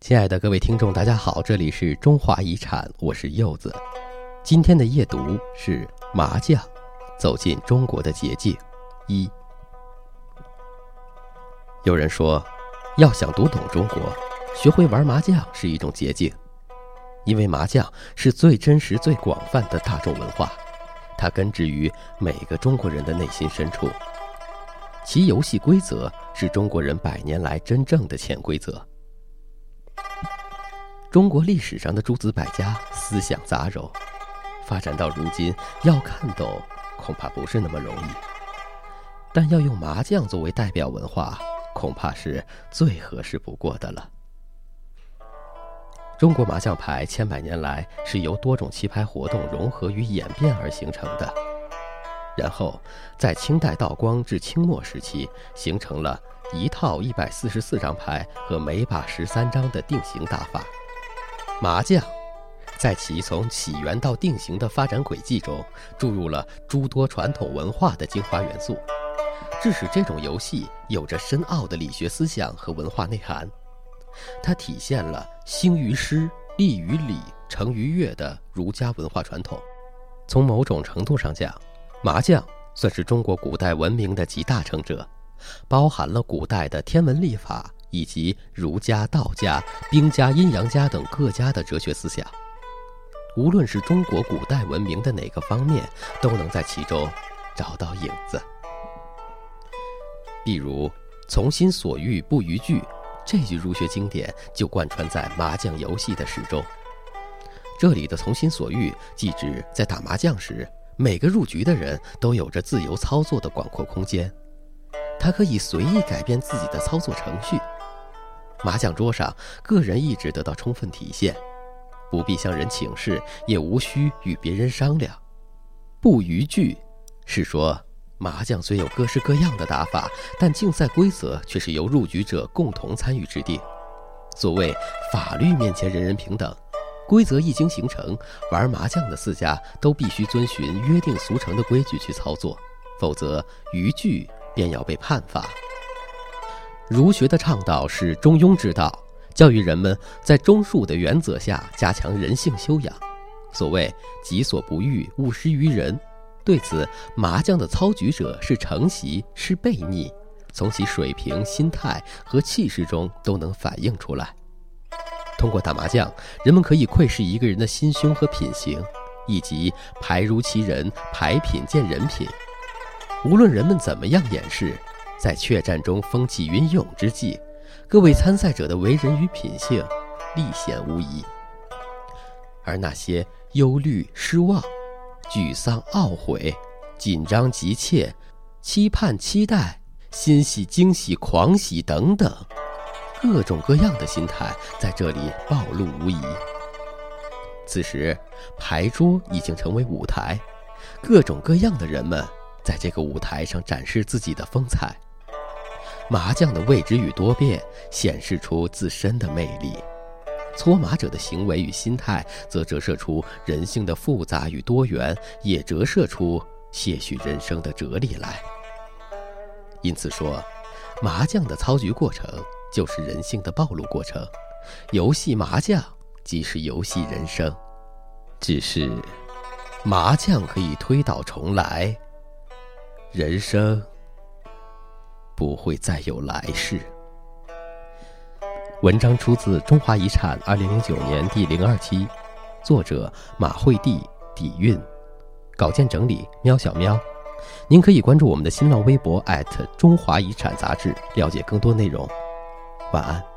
亲爱的各位听众，大家好，这里是中华遗产，我是柚子。今天的夜读是麻将，走进中国的捷径。一，有人说，要想读懂中国，学会玩麻将是一种捷径，因为麻将是最真实、最广泛的大众文化，它根植于每个中国人的内心深处，其游戏规则是中国人百年来真正的潜规则。中国历史上的诸子百家思想杂糅，发展到如今，要看懂恐怕不是那么容易。但要用麻将作为代表文化，恐怕是最合适不过的了。中国麻将牌千百年来是由多种棋牌活动融合与演变而形成的，然后在清代道光至清末时期，形成了一套一百四十四张牌和每把十三张的定型打法。麻将，在其从起源到定型的发展轨迹中，注入了诸多传统文化的精华元素，致使这种游戏有着深奥的理学思想和文化内涵。它体现了兴于诗、立于礼、成于乐的儒家文化传统。从某种程度上讲，麻将算是中国古代文明的集大成者，包含了古代的天文历法。以及儒家、道家、兵家、阴阳家等各家的哲学思想，无论是中国古代文明的哪个方面，都能在其中找到影子。比如“从心所欲不逾矩”这句儒学经典就贯穿在麻将游戏的始终。这里的“从心所欲”即指在打麻将时，每个入局的人都有着自由操作的广阔空间，他可以随意改变自己的操作程序。麻将桌上，个人意志得到充分体现，不必向人请示，也无需与别人商量。不逾矩，是说麻将虽有各式各样的打法，但竞赛规则却是由入局者共同参与制定。所谓法律面前人人平等，规则一经形成，玩麻将的四家都必须遵循约定俗成的规矩去操作，否则逾矩便要被判罚。儒学的倡导是中庸之道，教育人们在中恕的原则下加强人性修养。所谓“己所不欲，勿施于人”。对此，麻将的操局者是承袭是背逆，从其水平、心态和气势中都能反映出来。通过打麻将，人们可以窥视一个人的心胸和品行，以及牌如其人，牌品见人品。无论人们怎么样掩饰。在确战中风起云涌之际，各位参赛者的为人与品性，立显无疑。而那些忧虑、失望、沮丧、懊悔、紧张、急切、期盼、期待、欣喜、惊喜、狂喜等等，各种各样的心态在这里暴露无遗。此时，牌桌已经成为舞台，各种各样的人们在这个舞台上展示自己的风采。麻将的未知与多变显示出自身的魅力，搓麻者的行为与心态则折射出人性的复杂与多元，也折射出些许人生的哲理来。因此说，麻将的操局过程就是人性的暴露过程，游戏麻将即是游戏人生。只是，麻将可以推倒重来，人生。不会再有来世。文章出自《中华遗产》二零零九年第零二期，作者马惠娣、底蕴，稿件整理喵小喵。您可以关注我们的新浪微博中华遗产杂志，了解更多内容。晚安。